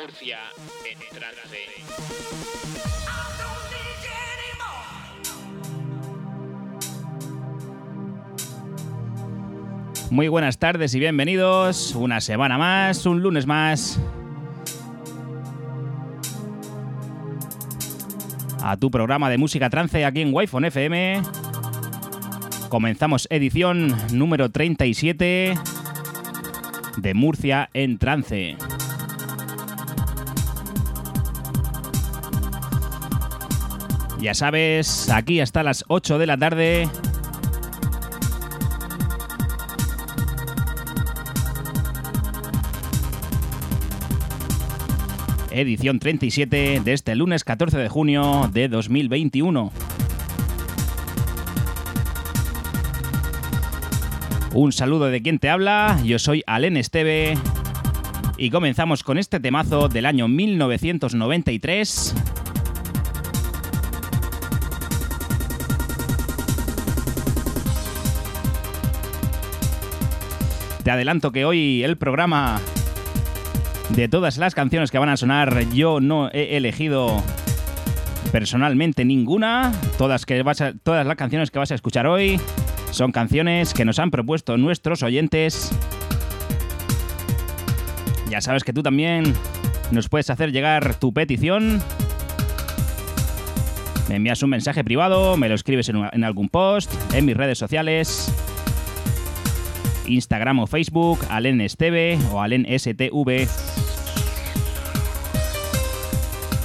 Murcia en trance. Muy buenas tardes y bienvenidos. Una semana más, un lunes más. A tu programa de música trance aquí en Wi-Fi FM. Comenzamos edición número 37 de Murcia en trance. Ya sabes, aquí hasta las 8 de la tarde edición 37 de este lunes 14 de junio de 2021. Un saludo de quien te habla, yo soy Alen Esteve y comenzamos con este temazo del año 1993. Te adelanto que hoy el programa de todas las canciones que van a sonar, yo no he elegido personalmente ninguna. Todas, que todas las canciones que vas a escuchar hoy son canciones que nos han propuesto nuestros oyentes. Ya sabes que tú también nos puedes hacer llegar tu petición. Me envías un mensaje privado, me lo escribes en algún post, en mis redes sociales. Instagram o Facebook, Alen o Alen STV.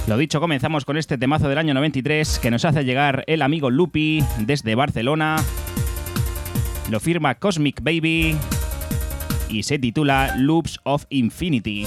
Lo dicho, comenzamos con este temazo del año 93 que nos hace llegar el amigo Lupi desde Barcelona. Lo firma Cosmic Baby y se titula Loops of Infinity.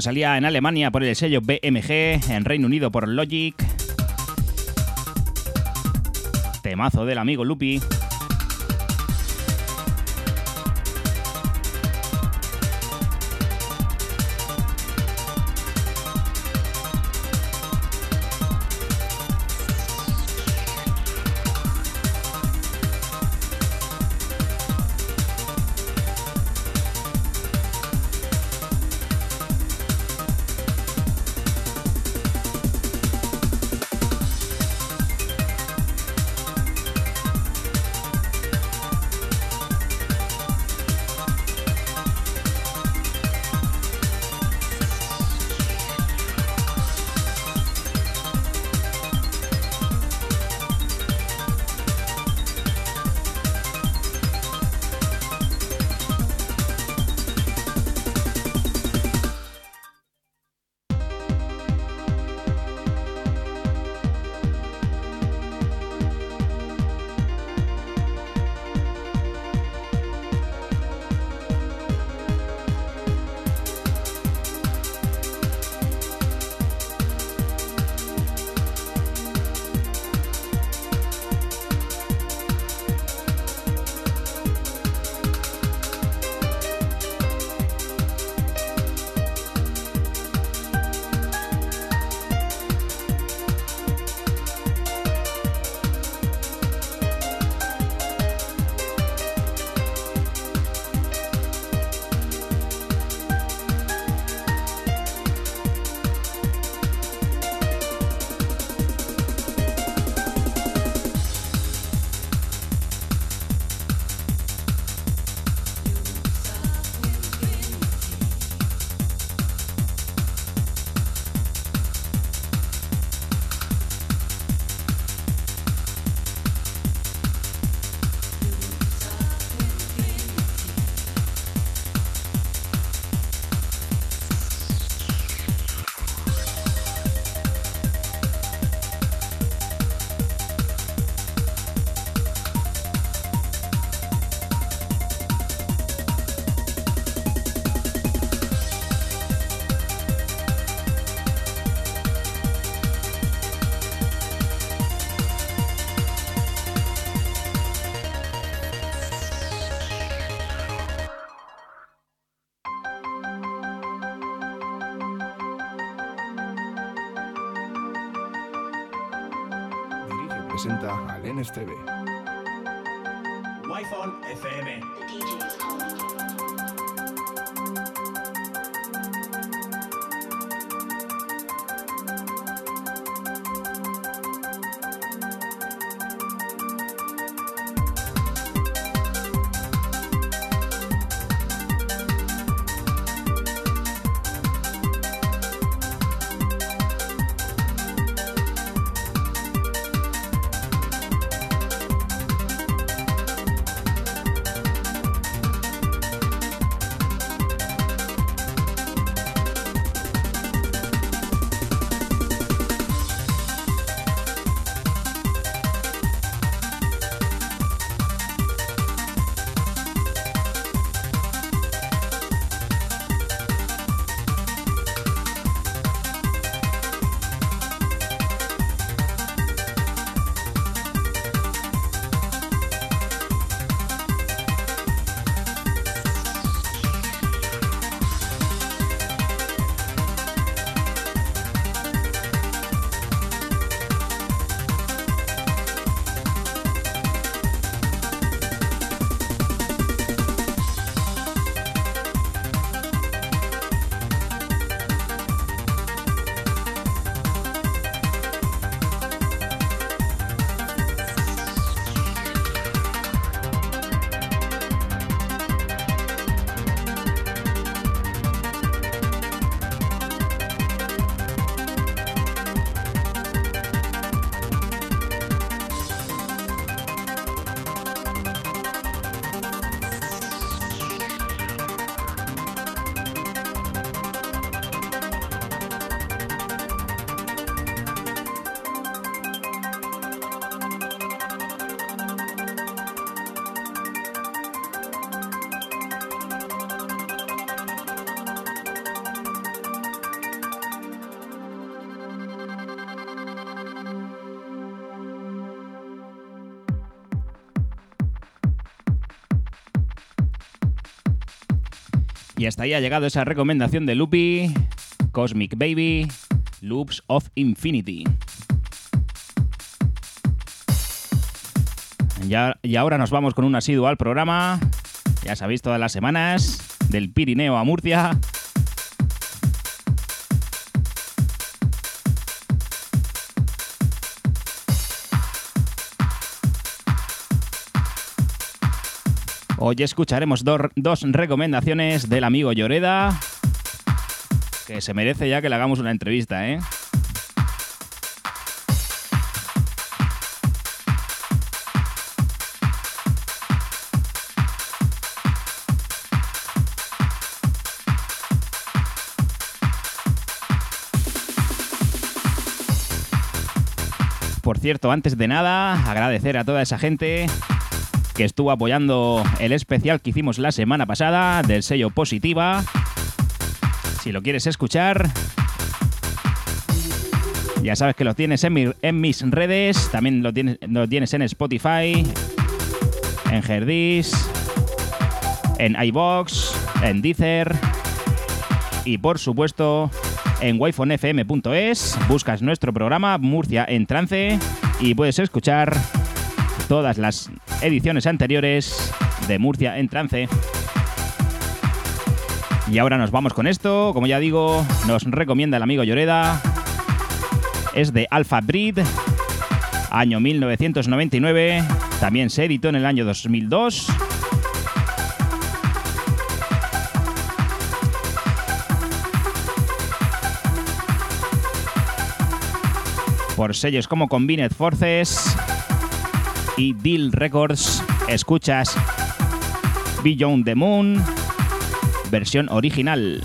Salía en Alemania por el sello BMG, en Reino Unido por Logic. Temazo del amigo Lupi. Presenta al NSTV. Y hasta ahí ha llegado esa recomendación de Loopy, Cosmic Baby, Loops of Infinity. Ya, y ahora nos vamos con un asiduo al programa. Ya sabéis, todas las semanas, del Pirineo a Murcia. Hoy escucharemos dos recomendaciones del amigo Lloreda, que se merece ya que le hagamos una entrevista, ¿eh? Por cierto, antes de nada, agradecer a toda esa gente que estuvo apoyando el especial que hicimos la semana pasada del sello Positiva. Si lo quieres escuchar, ya sabes que lo tienes en, mi- en mis redes, también lo tienes, lo tienes en Spotify, en Herdis, en iBox, en Deezer y por supuesto en wifonfm.es. Buscas nuestro programa Murcia en trance y puedes escuchar todas las ediciones anteriores de Murcia en trance. Y ahora nos vamos con esto, como ya digo, nos recomienda el amigo Lloreda. Es de Alpha Breed, año 1999, también se editó en el año 2002. Por sellos como Combined Forces, y Deal Records escuchas Beyond the Moon, versión original.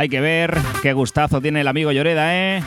Hay que ver qué gustazo tiene el amigo Lloreda, ¿eh?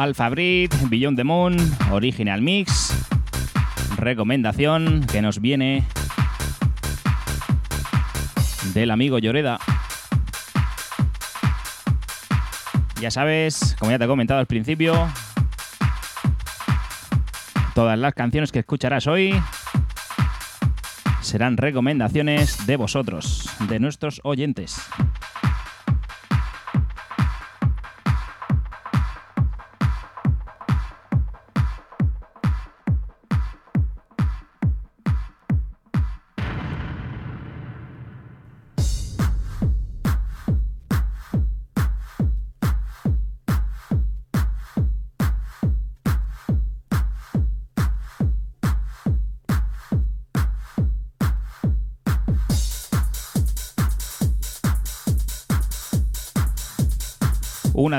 Alpha Breed, Beyond the Moon, Original Mix. Recomendación que nos viene del amigo Lloreda. Ya sabes, como ya te he comentado al principio, todas las canciones que escucharás hoy serán recomendaciones de vosotros, de nuestros oyentes.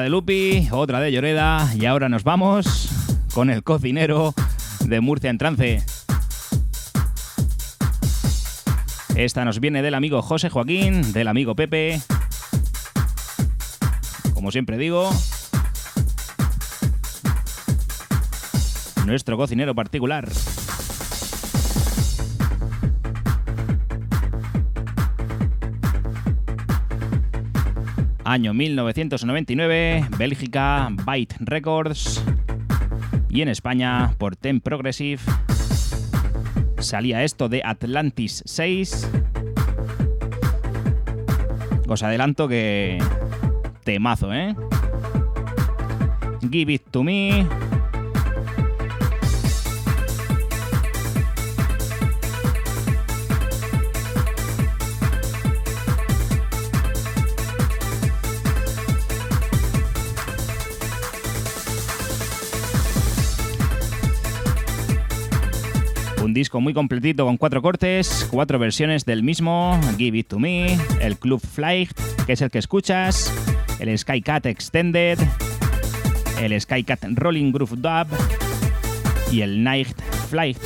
De Lupi, otra de Lloreda y ahora nos vamos con el cocinero de Murcia en trance. Esta nos viene del amigo José Joaquín, del amigo Pepe. Como siempre digo, nuestro cocinero particular. Año 1999, Bélgica, Byte Records y en España por Ten Progressive salía esto de Atlantis 6. Os adelanto que temazo, ¿eh? Give it to me. Muy completito con cuatro cortes, cuatro versiones del mismo, Give It To Me, el Club Flight, que es el que escuchas, el Skycat Extended, el Skycat Rolling Groove Dub y el Night Flight.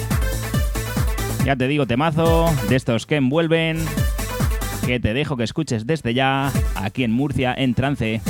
Ya te digo, temazo de estos que envuelven, que te dejo que escuches desde ya aquí en Murcia en trance.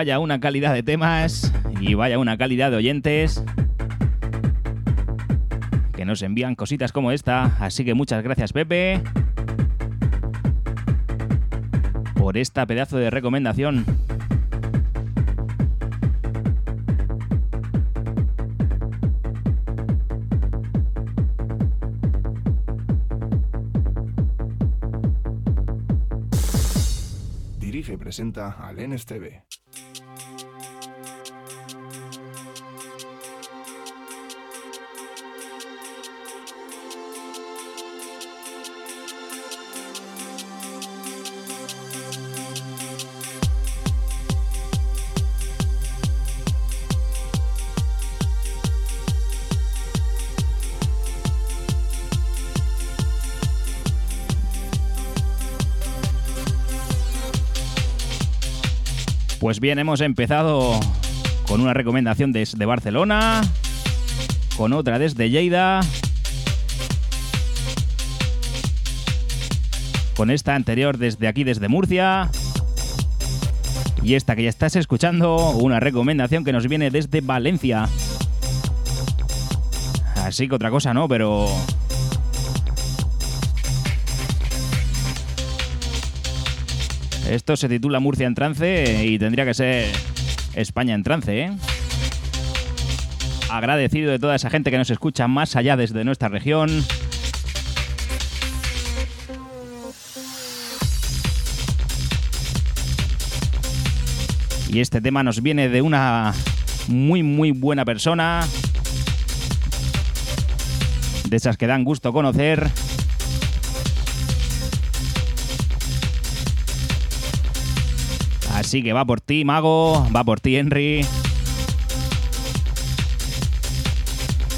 Vaya una calidad de temas y vaya una calidad de oyentes que nos envían cositas como esta. Así que muchas gracias Pepe por esta pedazo de recomendación. Dirige presenta al NSTV. Pues bien, hemos empezado con una recomendación desde Barcelona, con otra desde Lleida, con esta anterior desde aquí, desde Murcia, y esta que ya estás escuchando, una recomendación que nos viene desde Valencia. Así que otra cosa no, pero Esto se titula Murcia en trance y tendría que ser España en trance, ¿eh? Agradecido de toda esa gente que nos escucha más allá desde nuestra región. Y este tema nos viene de una muy muy buena persona. De esas que dan gusto conocer. Así que va por ti, Mago, va por ti, Henry.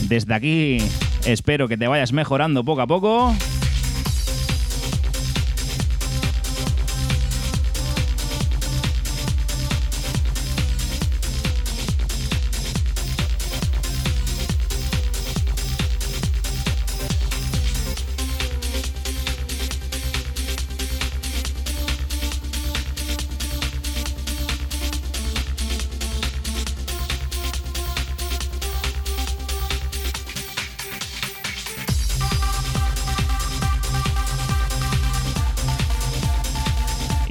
Desde aquí espero que te vayas mejorando poco a poco.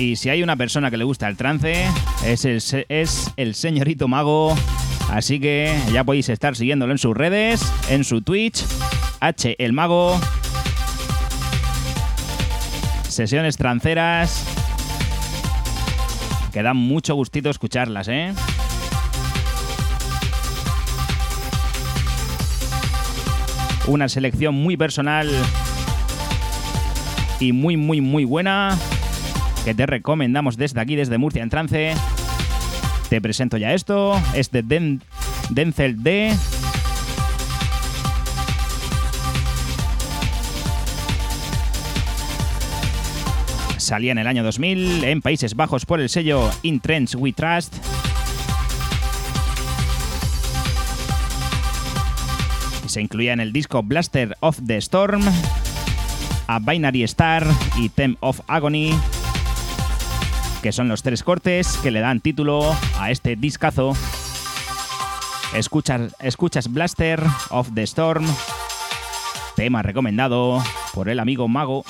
Y si hay una persona que le gusta el trance, es el, es el señorito mago. Así que ya podéis estar siguiéndolo en sus redes, en su Twitch, H el mago. Sesiones tranceras. Que dan mucho gustito escucharlas, ¿eh? Una selección muy personal y muy, muy, muy buena que te recomendamos desde aquí, desde Murcia en trance. Te presento ya esto, es de Den- Denzel D. Salía en el año 2000 en Países Bajos por el sello In We Trust. Se incluía en el disco Blaster of the Storm, A Binary Star y Theme of Agony que son los tres cortes que le dan título a este discazo. Escuchas, escuchas Blaster of the Storm, tema recomendado por el amigo Mago.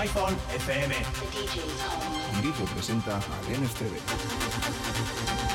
Wi-Fi FM. Dirige y presenta al NSTV.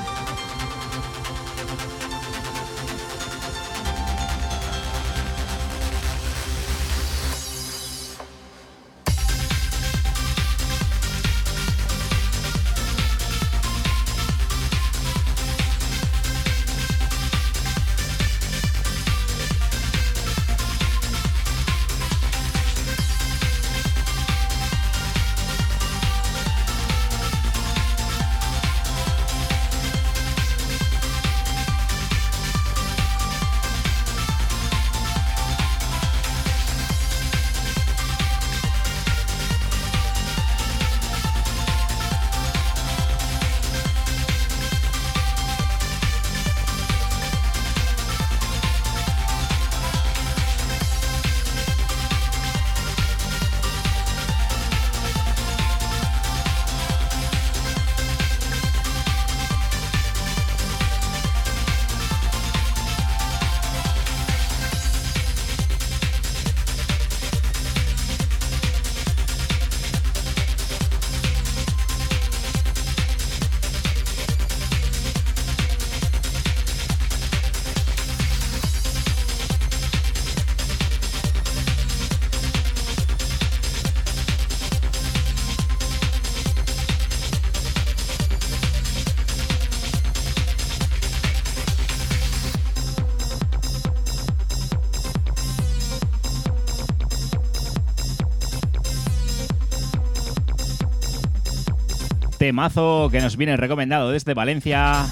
Temazo que nos viene recomendado desde Valencia.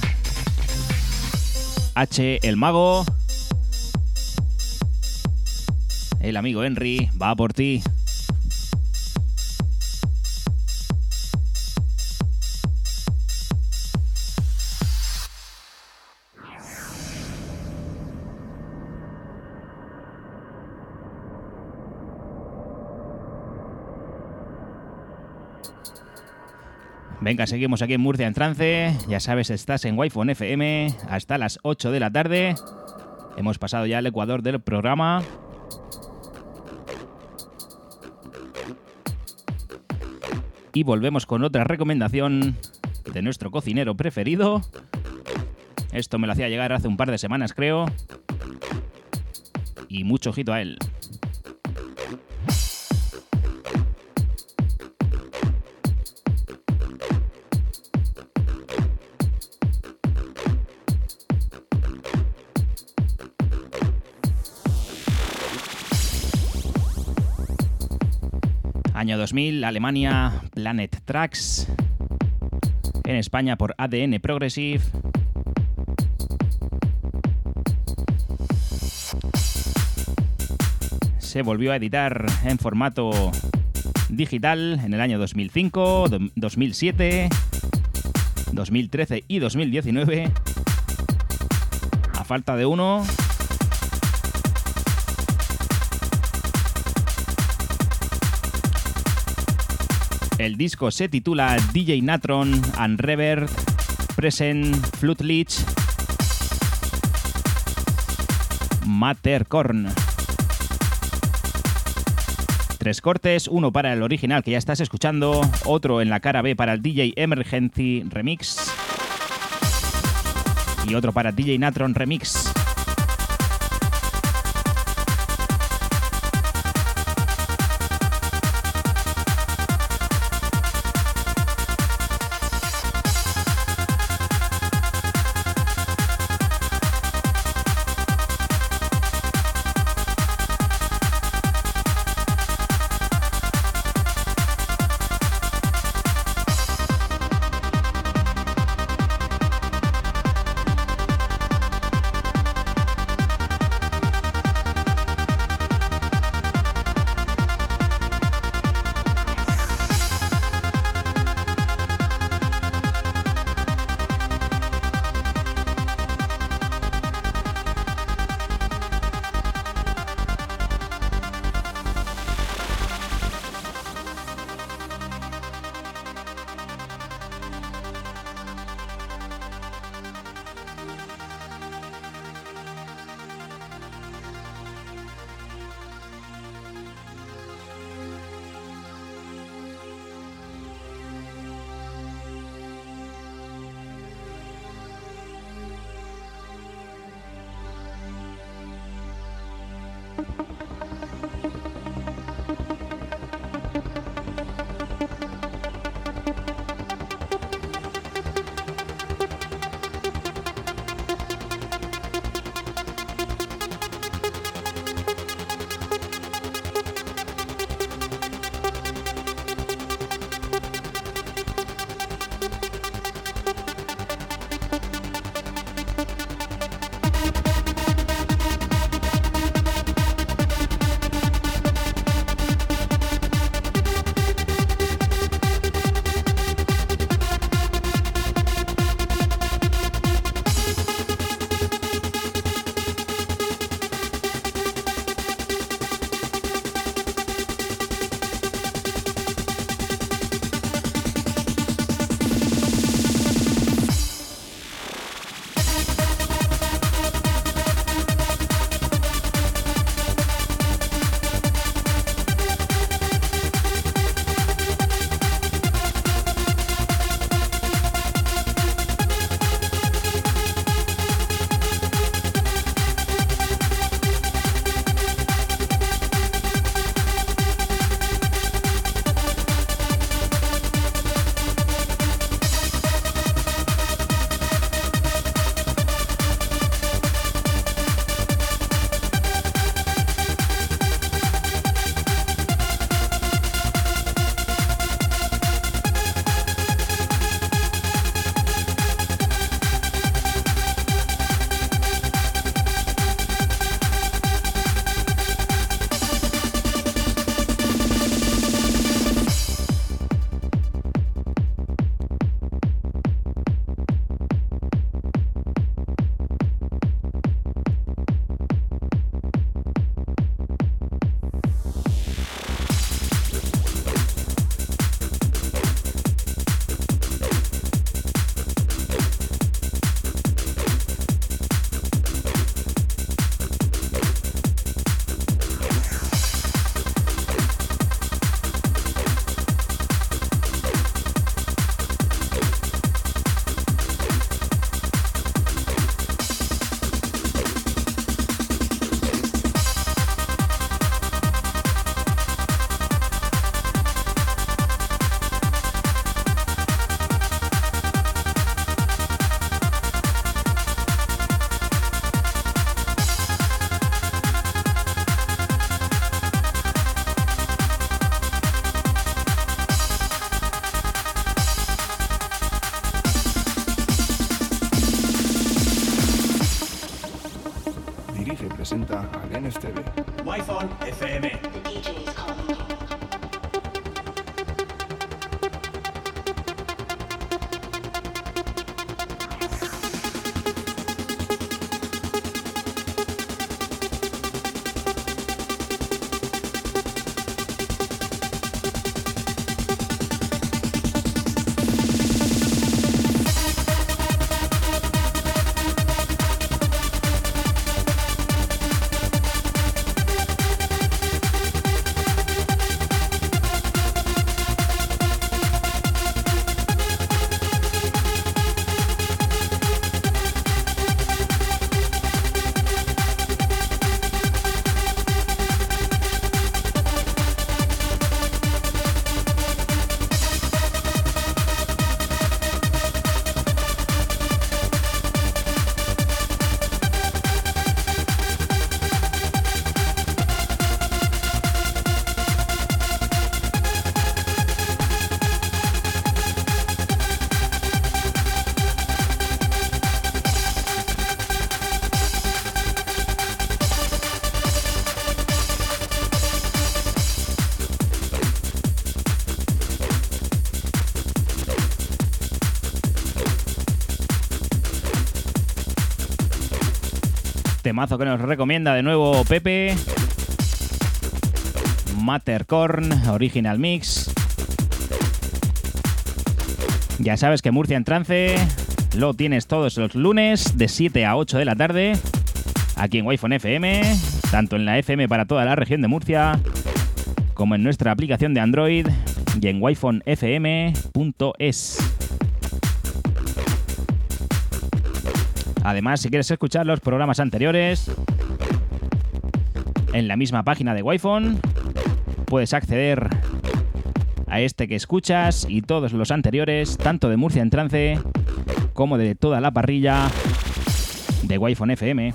H, el mago. El amigo Henry va por ti. Venga, seguimos aquí en Murcia en trance. Ya sabes, estás en Wi-Fi FM hasta las 8 de la tarde. Hemos pasado ya al ecuador del programa. Y volvemos con otra recomendación de nuestro cocinero preferido. Esto me lo hacía llegar hace un par de semanas, creo. Y mucho ojito a él. 2000, Alemania, Planet Tracks. En España por ADN Progressive. Se volvió a editar en formato digital en el año 2005, do- 2007, 2013 y 2019. A falta de uno, El disco se titula DJ Natron and Reverb Present Flute Leech Matterkorn. Tres cortes, uno para el original que ya estás escuchando, otro en la cara B para el DJ Emergency Remix y otro para DJ Natron Remix. Temazo que nos recomienda de nuevo Pepe. Mattercorn Original Mix. Ya sabes que Murcia en trance lo tienes todos los lunes de 7 a 8 de la tarde aquí en Wi-Fi FM, tanto en la FM para toda la región de Murcia como en nuestra aplicación de Android y en wifonfm.es. Además, si quieres escuchar los programas anteriores en la misma página de Wi-Fi, puedes acceder a este que escuchas y todos los anteriores, tanto de Murcia en trance como de toda la parrilla de Wi-Fi FM.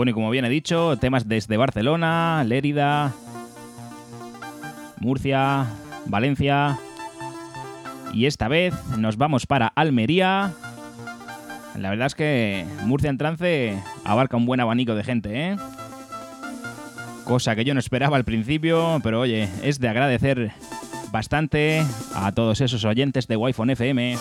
Bueno, y como bien he dicho, temas desde Barcelona, Lérida, Murcia, Valencia. Y esta vez nos vamos para Almería. La verdad es que Murcia en trance abarca un buen abanico de gente, ¿eh? Cosa que yo no esperaba al principio, pero oye, es de agradecer bastante a todos esos oyentes de Wi-Fi FM.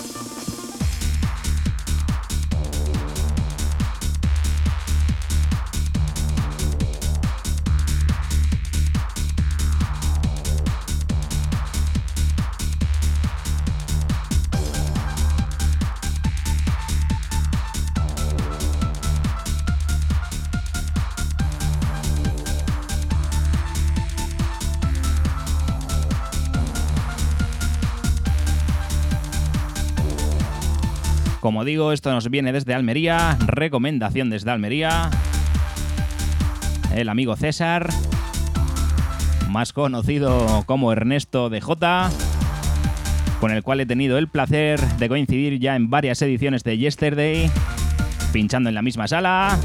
Como digo, esto nos viene desde Almería, recomendación desde Almería. El amigo César, más conocido como Ernesto de J, con el cual he tenido el placer de coincidir ya en varias ediciones de Yesterday, pinchando en la misma sala,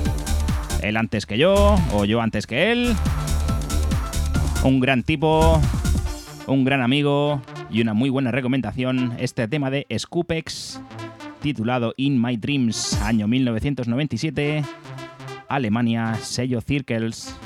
él antes que yo, o yo antes que él. Un gran tipo, un gran amigo y una muy buena recomendación, este tema de Scoopex titulado In My Dreams, año 1997, Alemania, sello Circles.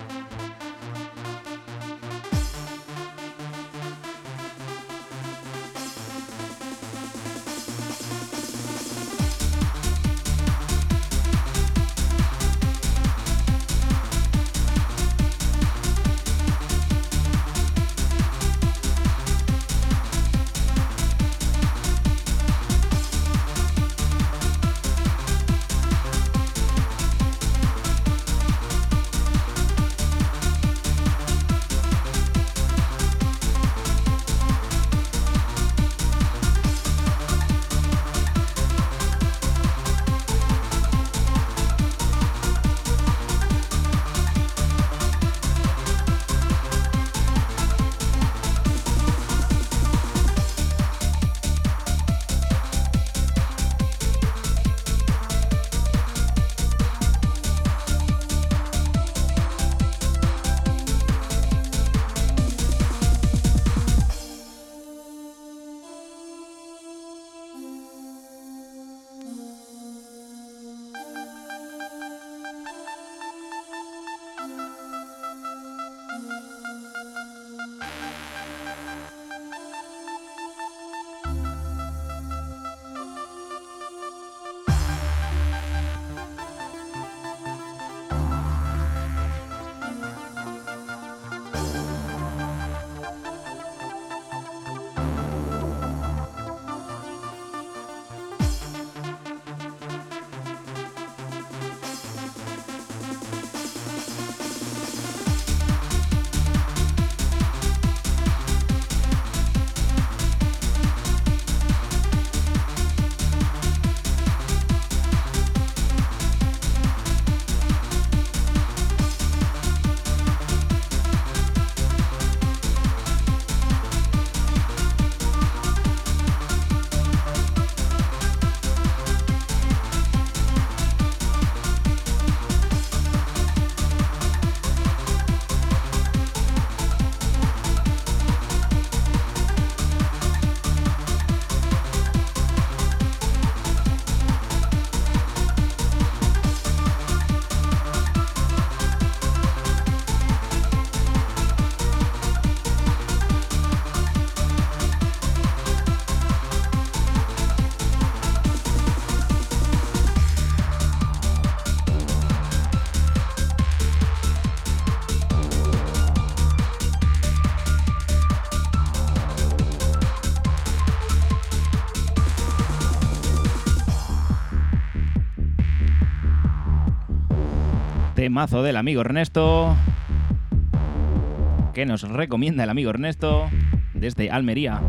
Temazo del amigo Ernesto. Que nos recomienda el amigo Ernesto desde Almería.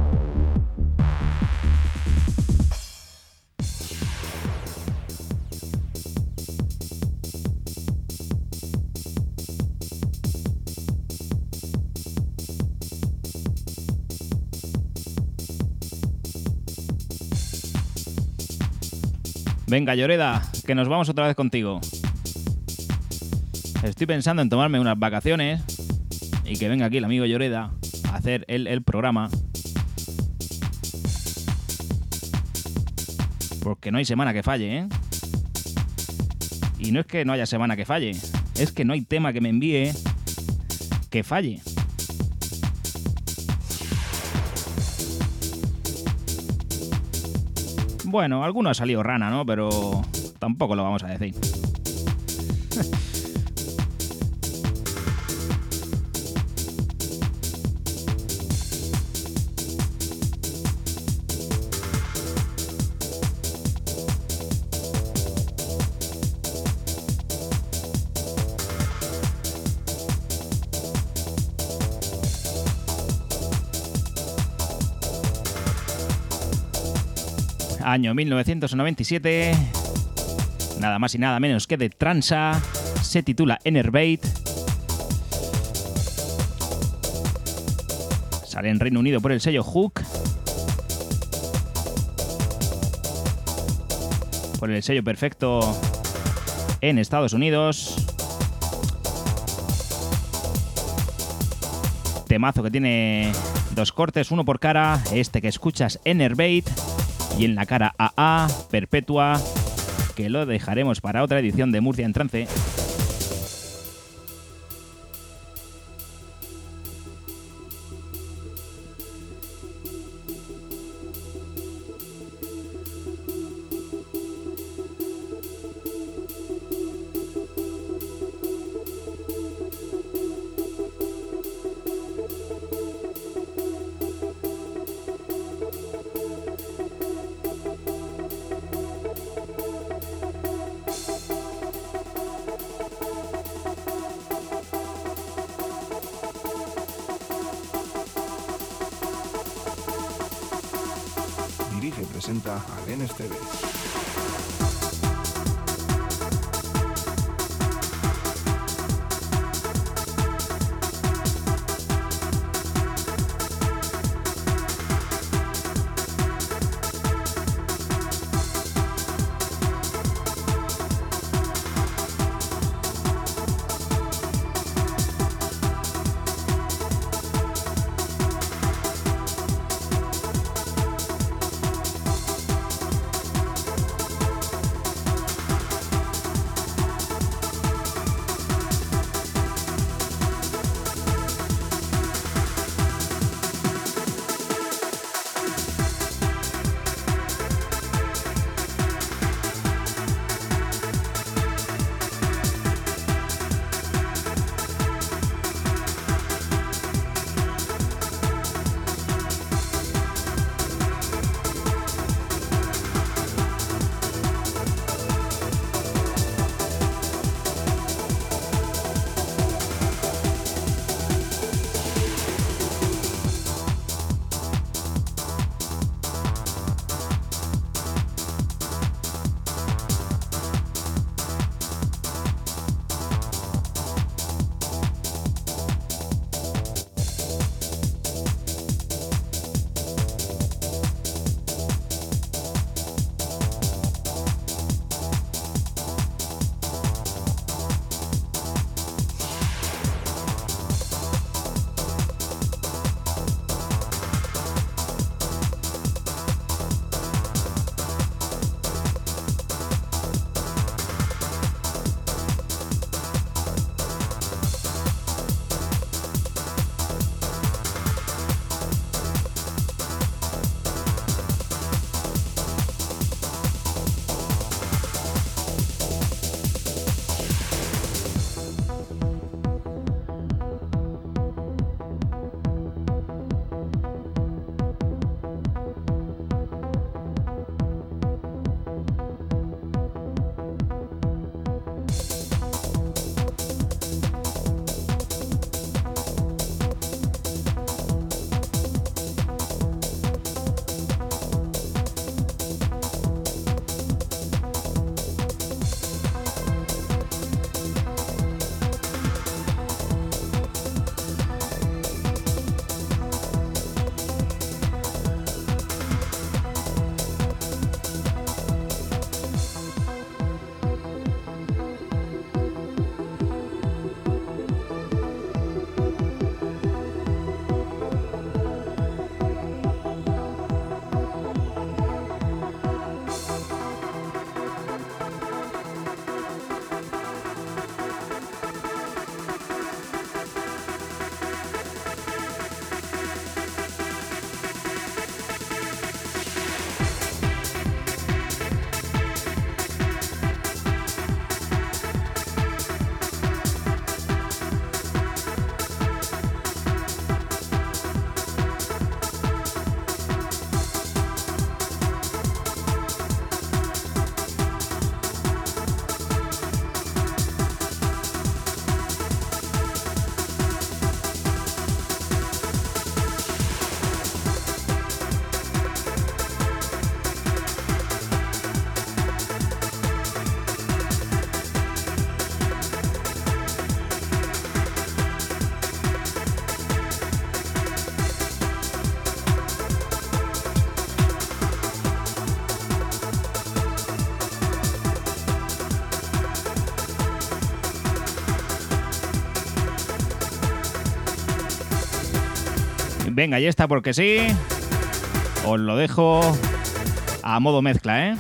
Venga, Lloreda, que nos vamos otra vez contigo. Estoy pensando en tomarme unas vacaciones y que venga aquí el amigo Lloreda a hacer el, el programa. Porque no hay semana que falle, ¿eh? Y no es que no haya semana que falle, es que no hay tema que me envíe que falle. Bueno, alguno ha salido rana, ¿no? Pero tampoco lo vamos a decir. Año 1997. Nada más y nada menos que de Transa. Se titula Enervate. Sale en Reino Unido por el sello Hook. Por el sello perfecto en Estados Unidos. Temazo que tiene dos cortes, uno por cara. Este que escuchas, Enervate y en la cara AA, Perpetua, que lo dejaremos para otra edición de Murcia en Trance. Presenta a Venga, ya está porque sí. Os lo dejo a modo mezcla, ¿eh?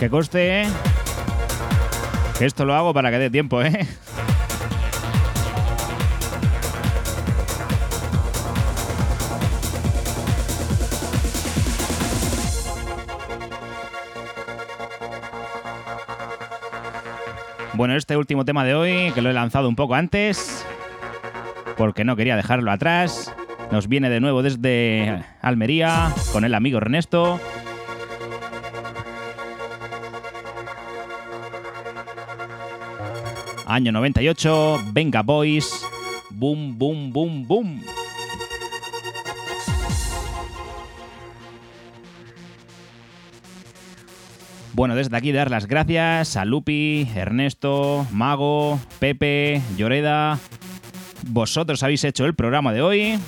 Que coste que esto lo hago para que dé tiempo, ¿eh? Bueno, este último tema de hoy, que lo he lanzado un poco antes, porque no quería dejarlo atrás, nos viene de nuevo desde Almería con el amigo Ernesto. Año 98, Venga Boys, boom, boom, boom, boom. Bueno, desde aquí dar las gracias a Lupi, Ernesto, Mago, Pepe, Lloreda. Vosotros habéis hecho el programa de hoy.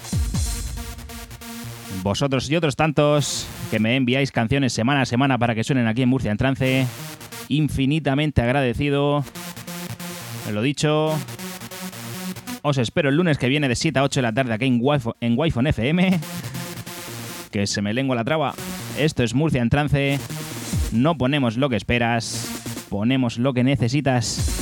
Vosotros y otros tantos que me enviáis canciones semana a semana para que suenen aquí en Murcia en trance. Infinitamente agradecido. Lo dicho. Os espero el lunes que viene de 7 a 8 de la tarde aquí en Wi-Fi en Wi-Fi FM. Que se me lengua la traba. Esto es Murcia en trance. No ponemos lo que esperas, ponemos lo que necesitas.